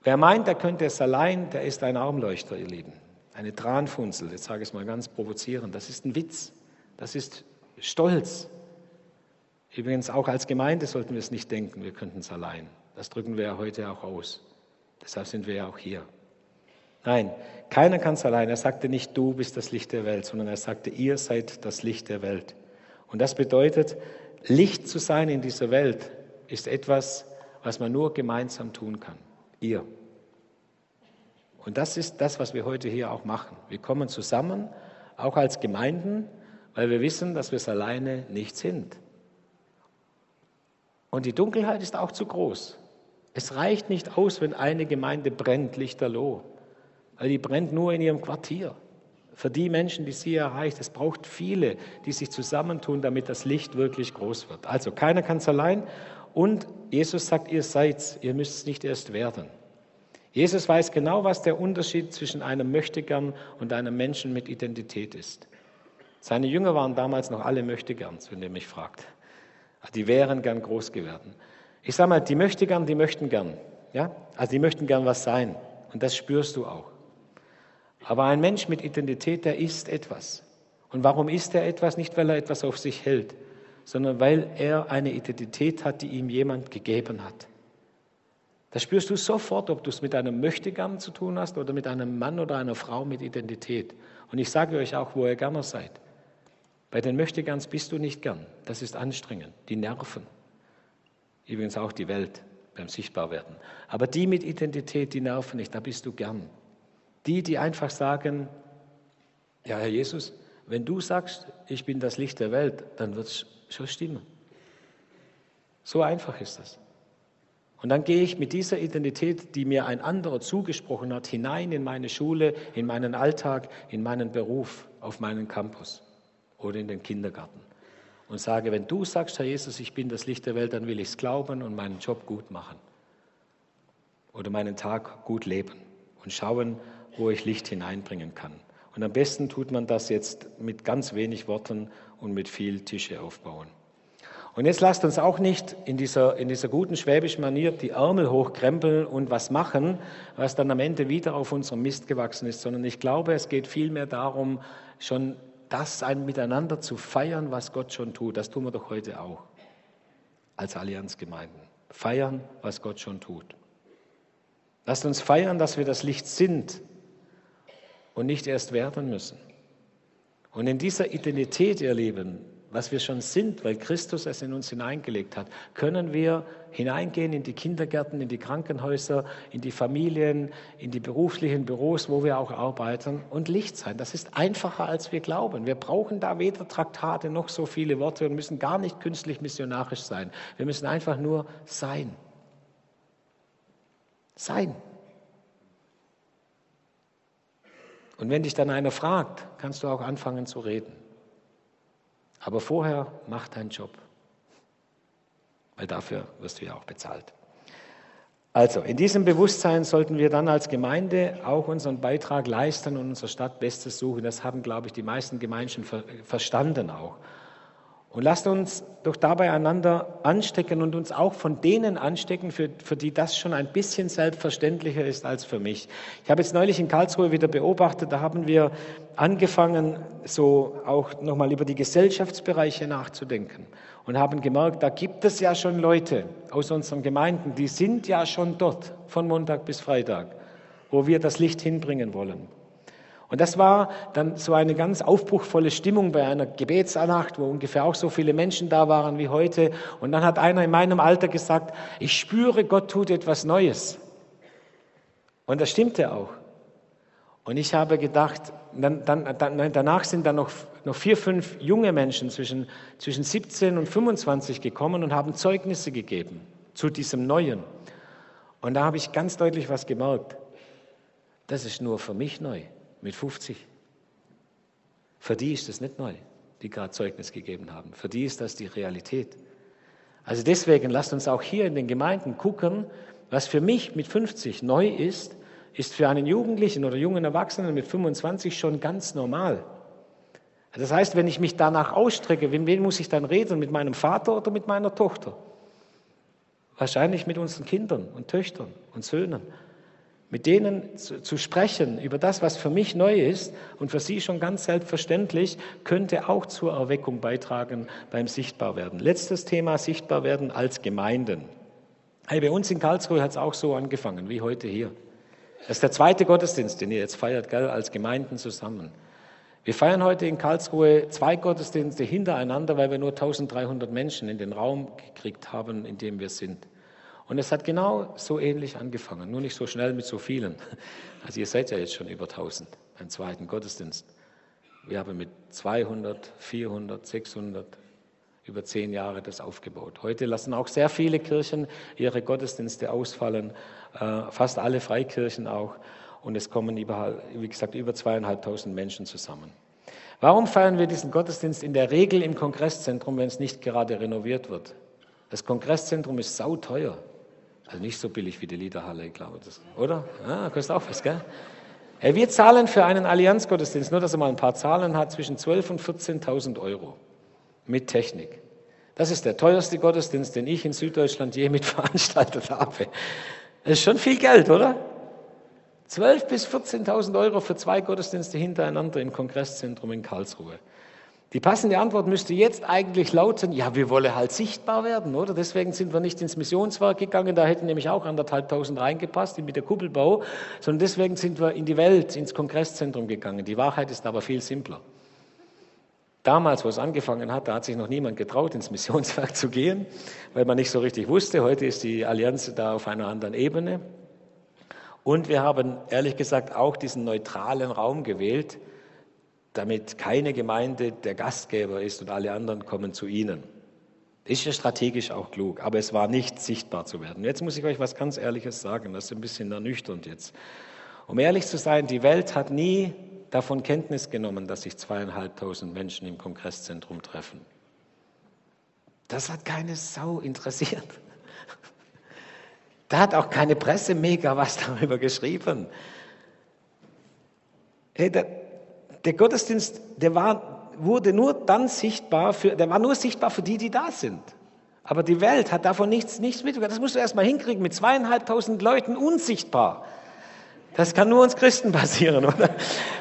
Wer meint, er könnte es allein, der ist ein Armleuchter, ihr Lieben. Eine Tranfunzel, jetzt sage ich es mal ganz provozierend. Das ist ein Witz. Das ist Stolz. Übrigens, auch als Gemeinde sollten wir es nicht denken, wir könnten es allein. Das drücken wir ja heute auch aus. Deshalb sind wir ja auch hier. Nein, keiner kann es allein. Er sagte nicht, du bist das Licht der Welt, sondern er sagte, ihr seid das Licht der Welt. Und das bedeutet, Licht zu sein in dieser Welt ist etwas, was man nur gemeinsam tun kann. Ihr. Und das ist das, was wir heute hier auch machen. Wir kommen zusammen, auch als Gemeinden, weil wir wissen, dass wir es alleine nicht sind. Und die Dunkelheit ist auch zu groß. Es reicht nicht aus, wenn eine Gemeinde brennt, lichterloh weil die brennt nur in ihrem Quartier. Für die Menschen, die sie erreicht, es braucht viele, die sich zusammentun, damit das Licht wirklich groß wird. Also keiner kann es allein. Und Jesus sagt, ihr seid, ihr müsst es nicht erst werden. Jesus weiß genau, was der Unterschied zwischen einem Möchtegern und einem Menschen mit Identität ist. Seine Jünger waren damals noch alle Möchtegerns, wenn ihr mich fragt. Die wären gern groß geworden. Ich sage mal, die Möchtegern, die möchten gern. Ja? Also die möchten gern was sein. Und das spürst du auch. Aber ein Mensch mit Identität, der ist etwas. Und warum ist er etwas? Nicht, weil er etwas auf sich hält, sondern weil er eine Identität hat, die ihm jemand gegeben hat. Da spürst du sofort, ob du es mit einem Möchtegern zu tun hast oder mit einem Mann oder einer Frau mit Identität. Und ich sage euch auch, wo ihr gerne seid. Bei den Möchtegerns bist du nicht gern. Das ist anstrengend. Die Nerven. Übrigens auch die Welt beim Sichtbarwerden. Aber die mit Identität, die nerven nicht. Da bist du gern. Die, die einfach sagen, ja, Herr Jesus, wenn du sagst, ich bin das Licht der Welt, dann wird es schon stimmen. So einfach ist das. Und dann gehe ich mit dieser Identität, die mir ein anderer zugesprochen hat, hinein in meine Schule, in meinen Alltag, in meinen Beruf, auf meinen Campus oder in den Kindergarten. Und sage, wenn du sagst, Herr Jesus, ich bin das Licht der Welt, dann will ich es glauben und meinen Job gut machen. Oder meinen Tag gut leben und schauen, wo ich Licht hineinbringen kann. Und am besten tut man das jetzt mit ganz wenig Worten und mit viel Tische aufbauen. Und jetzt lasst uns auch nicht in dieser, in dieser guten schwäbischen Manier die Ärmel hochkrempeln und was machen, was dann am Ende wieder auf unserem Mist gewachsen ist, sondern ich glaube, es geht vielmehr darum, schon das ein Miteinander zu feiern, was Gott schon tut. Das tun wir doch heute auch als Allianzgemeinden. Feiern, was Gott schon tut. Lasst uns feiern, dass wir das Licht sind und nicht erst werden müssen. Und in dieser Identität, ihr Lieben, was wir schon sind, weil Christus es in uns hineingelegt hat, können wir hineingehen in die Kindergärten, in die Krankenhäuser, in die Familien, in die beruflichen Büros, wo wir auch arbeiten und Licht sein. Das ist einfacher, als wir glauben. Wir brauchen da weder Traktate noch so viele Worte und müssen gar nicht künstlich missionarisch sein. Wir müssen einfach nur sein. Sein. Und wenn dich dann einer fragt, kannst du auch anfangen zu reden. Aber vorher mach deinen Job, weil dafür wirst du ja auch bezahlt. Also, in diesem Bewusstsein sollten wir dann als Gemeinde auch unseren Beitrag leisten und unserer Stadt Bestes suchen. Das haben, glaube ich, die meisten Gemeinden verstanden auch. Und lasst uns doch dabei einander anstecken und uns auch von denen anstecken, für, für die das schon ein bisschen selbstverständlicher ist als für mich. Ich habe jetzt neulich in Karlsruhe wieder beobachtet, da haben wir angefangen, so auch nochmal über die Gesellschaftsbereiche nachzudenken und haben gemerkt, da gibt es ja schon Leute aus unseren Gemeinden, die sind ja schon dort von Montag bis Freitag, wo wir das Licht hinbringen wollen. Und das war dann so eine ganz aufbruchvolle Stimmung bei einer Gebetsannacht, wo ungefähr auch so viele Menschen da waren wie heute. Und dann hat einer in meinem Alter gesagt, ich spüre, Gott tut etwas Neues. Und das stimmte auch. Und ich habe gedacht, dann, dann, dann, danach sind dann noch, noch vier, fünf junge Menschen zwischen, zwischen 17 und 25 gekommen und haben Zeugnisse gegeben zu diesem Neuen. Und da habe ich ganz deutlich was gemerkt. Das ist nur für mich neu mit 50. Für die ist das nicht neu, die gerade Zeugnis gegeben haben. Für die ist das die Realität. Also deswegen lasst uns auch hier in den Gemeinden gucken, was für mich mit 50 neu ist, ist für einen Jugendlichen oder jungen Erwachsenen mit 25 schon ganz normal. Das heißt, wenn ich mich danach ausstrecke, mit wem muss ich dann reden? Mit meinem Vater oder mit meiner Tochter? Wahrscheinlich mit unseren Kindern und Töchtern und Söhnen mit denen zu, zu, sprechen über das, was für mich neu ist und für sie schon ganz selbstverständlich, könnte auch zur Erweckung beitragen beim Sichtbarwerden. Letztes Thema, Sichtbarwerden als Gemeinden. Hey, bei uns in Karlsruhe hat es auch so angefangen, wie heute hier. Das ist der zweite Gottesdienst, den ihr jetzt feiert, gell, als Gemeinden zusammen. Wir feiern heute in Karlsruhe zwei Gottesdienste hintereinander, weil wir nur 1300 Menschen in den Raum gekriegt haben, in dem wir sind. Und es hat genau so ähnlich angefangen, nur nicht so schnell mit so vielen. Also ihr seid ja jetzt schon über 1000 beim zweiten Gottesdienst. Wir haben mit 200, 400, 600 über zehn Jahre das aufgebaut. Heute lassen auch sehr viele Kirchen ihre Gottesdienste ausfallen, äh, fast alle Freikirchen auch. Und es kommen, überall, wie gesagt, über zweieinhalbtausend Menschen zusammen. Warum feiern wir diesen Gottesdienst in der Regel im Kongresszentrum, wenn es nicht gerade renoviert wird? Das Kongresszentrum ist sauteuer. Also nicht so billig wie die Liederhalle, ich glaube das. Oder? Ja, kostet auch was, gell? Hey, wir zahlen für einen Allianzgottesdienst, nur dass er mal ein paar Zahlen hat, zwischen 12.000 und 14.000 Euro mit Technik. Das ist der teuerste Gottesdienst, den ich in Süddeutschland je mit <laughs> veranstaltet habe. Das ist schon viel Geld, oder? 12.000 bis 14.000 Euro für zwei Gottesdienste hintereinander im Kongresszentrum in Karlsruhe. Die passende Antwort müsste jetzt eigentlich lauten, ja, wir wollen halt sichtbar werden, oder? Deswegen sind wir nicht ins Missionswerk gegangen, da hätten nämlich auch anderthalbtausend reingepasst mit der Kuppelbau, sondern deswegen sind wir in die Welt, ins Kongresszentrum gegangen. Die Wahrheit ist aber viel simpler. Damals, wo es angefangen hat, da hat sich noch niemand getraut, ins Missionswerk zu gehen, weil man nicht so richtig wusste. Heute ist die Allianz da auf einer anderen Ebene. Und wir haben ehrlich gesagt auch diesen neutralen Raum gewählt, damit keine Gemeinde der Gastgeber ist und alle anderen kommen zu ihnen. Ist ja strategisch auch klug, aber es war nicht sichtbar zu werden. Jetzt muss ich euch was ganz Ehrliches sagen, das ist ein bisschen ernüchternd jetzt. Um ehrlich zu sein, die Welt hat nie davon Kenntnis genommen, dass sich zweieinhalbtausend Menschen im Kongresszentrum treffen. Das hat keine Sau interessiert. Da hat auch keine Presse mega was <laughs> darüber geschrieben. Hey, der, der Gottesdienst, der war wurde nur dann sichtbar, für, der war nur sichtbar für die, die da sind. Aber die Welt hat davon nichts, nichts mitbekommen. Das musst du erst mal hinkriegen, mit zweieinhalbtausend Leuten unsichtbar. Das kann nur uns Christen <laughs> passieren, oder?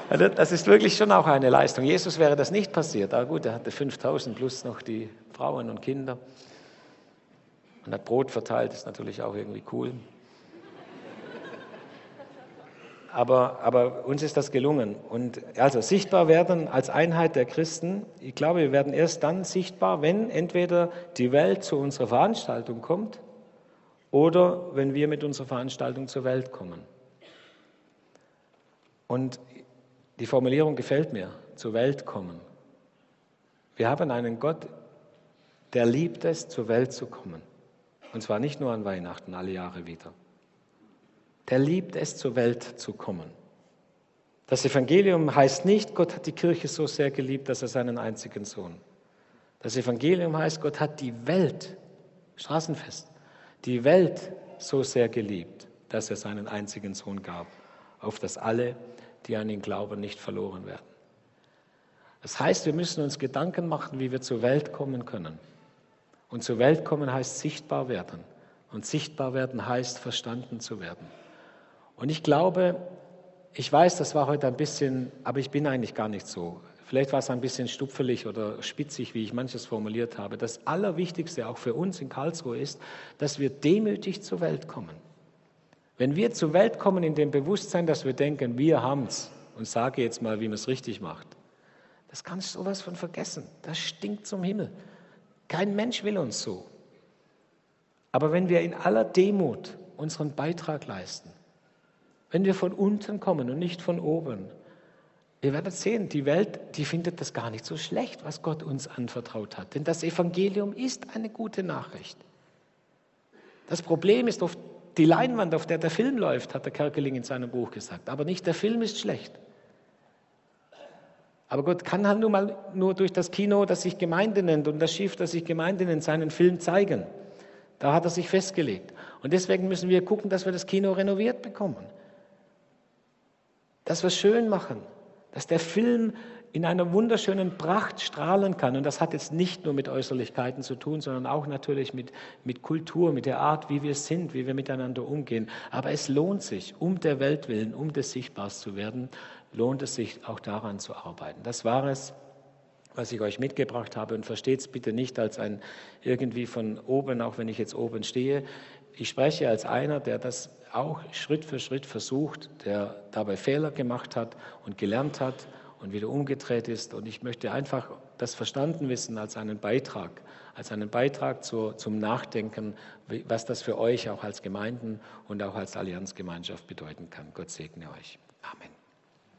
Also das ist wirklich schon auch eine Leistung. Jesus wäre das nicht passiert. Aber gut, er hatte 5000 plus noch die Frauen und Kinder. Und hat Brot verteilt, ist natürlich auch irgendwie cool. Aber, aber uns ist das gelungen. Und also sichtbar werden als Einheit der Christen, ich glaube, wir werden erst dann sichtbar, wenn entweder die Welt zu unserer Veranstaltung kommt oder wenn wir mit unserer Veranstaltung zur Welt kommen. Und die Formulierung gefällt mir, zur Welt kommen. Wir haben einen Gott, der liebt es, zur Welt zu kommen. Und zwar nicht nur an Weihnachten, alle Jahre wieder der liebt es, zur Welt zu kommen. Das Evangelium heißt nicht, Gott hat die Kirche so sehr geliebt, dass er seinen einzigen Sohn. Das Evangelium heißt, Gott hat die Welt, Straßenfest, die Welt so sehr geliebt, dass er seinen einzigen Sohn gab, auf dass alle, die an ihn glauben, nicht verloren werden. Das heißt, wir müssen uns Gedanken machen, wie wir zur Welt kommen können. Und zur Welt kommen heißt sichtbar werden. Und sichtbar werden heißt verstanden zu werden. Und ich glaube, ich weiß, das war heute ein bisschen, aber ich bin eigentlich gar nicht so. Vielleicht war es ein bisschen stupfelig oder spitzig, wie ich manches formuliert habe. Das Allerwichtigste auch für uns in Karlsruhe ist, dass wir demütig zur Welt kommen. Wenn wir zur Welt kommen in dem Bewusstsein, dass wir denken, wir haben es und sage jetzt mal, wie man es richtig macht, das kannst du sowas von vergessen. Das stinkt zum Himmel. Kein Mensch will uns so. Aber wenn wir in aller Demut unseren Beitrag leisten, wenn wir von unten kommen und nicht von oben. Ihr werdet sehen, die Welt, die findet das gar nicht so schlecht, was Gott uns anvertraut hat. Denn das Evangelium ist eine gute Nachricht. Das Problem ist oft die Leinwand, auf der der Film läuft, hat der Kerkeling in seinem Buch gesagt. Aber nicht der Film ist schlecht. Aber Gott kann halt nur mal nur durch das Kino, das sich Gemeinde nennt und das Schiff, das sich Gemeinde nennt, seinen Film zeigen. Da hat er sich festgelegt. Und deswegen müssen wir gucken, dass wir das Kino renoviert bekommen dass wir schön machen, dass der Film in einer wunderschönen Pracht strahlen kann. Und das hat jetzt nicht nur mit Äußerlichkeiten zu tun, sondern auch natürlich mit, mit Kultur, mit der Art, wie wir sind, wie wir miteinander umgehen. Aber es lohnt sich, um der Welt willen, um des Sichtbars zu werden, lohnt es sich auch daran zu arbeiten. Das war es, was ich euch mitgebracht habe. Und versteht es bitte nicht als ein irgendwie von oben, auch wenn ich jetzt oben stehe. Ich spreche als einer, der das auch Schritt für Schritt versucht, der dabei Fehler gemacht hat und gelernt hat und wieder umgedreht ist. Und ich möchte einfach das verstanden wissen als einen Beitrag, als einen Beitrag zu, zum Nachdenken, was das für euch auch als Gemeinden und auch als Allianzgemeinschaft bedeuten kann. Gott segne euch. Amen.